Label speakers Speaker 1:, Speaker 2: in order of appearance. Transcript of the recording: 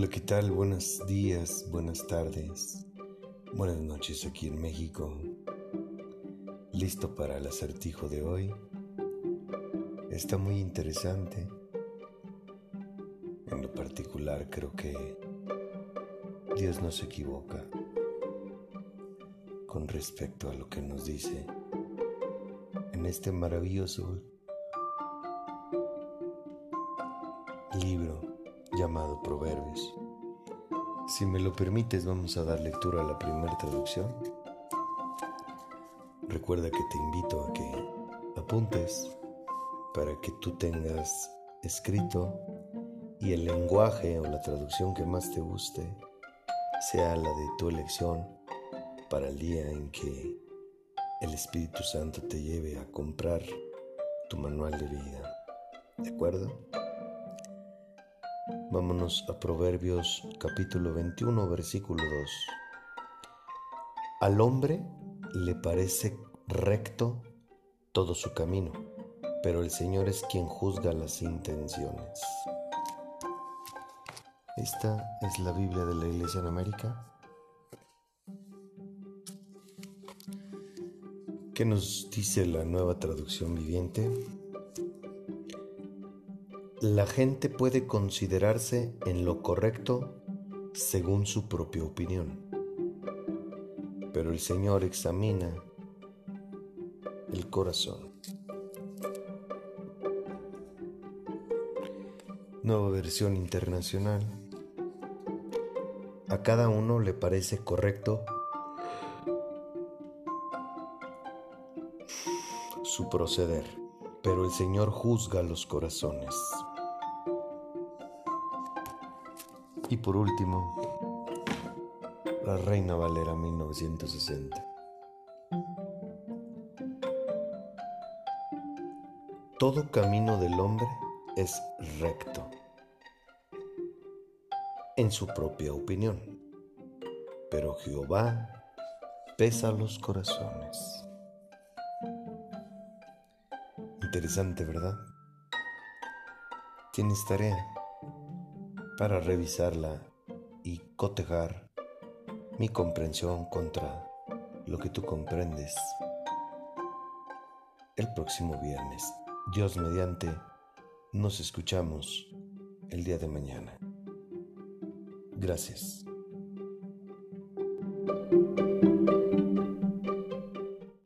Speaker 1: Hola, ¿qué tal? Buenos días, buenas tardes, buenas noches aquí en México. ¿Listo para el acertijo de hoy? Está muy interesante. En lo particular creo que Dios no se equivoca con respecto a lo que nos dice en este maravilloso libro llamado Proverbios. Si me lo permites, vamos a dar lectura a la primera traducción. Recuerda que te invito a que apuntes para que tú tengas escrito y el lenguaje o la traducción que más te guste sea la de tu elección para el día en que el Espíritu Santo te lleve a comprar tu manual de vida. ¿De acuerdo? Vámonos a Proverbios capítulo 21, versículo 2. Al hombre le parece recto todo su camino, pero el Señor es quien juzga las intenciones. Esta es la Biblia de la Iglesia en América. ¿Qué nos dice la nueva traducción viviente? La gente puede considerarse en lo correcto según su propia opinión, pero el Señor examina el corazón. Nueva versión internacional. A cada uno le parece correcto su proceder, pero el Señor juzga los corazones. Y por último, La Reina Valera 1960. Todo camino del hombre es recto en su propia opinión, pero Jehová pesa los corazones. Interesante, ¿verdad? Tienes tarea para revisarla y cotejar mi comprensión contra lo que tú comprendes. El próximo viernes, Dios mediante, nos escuchamos el día de mañana. Gracias.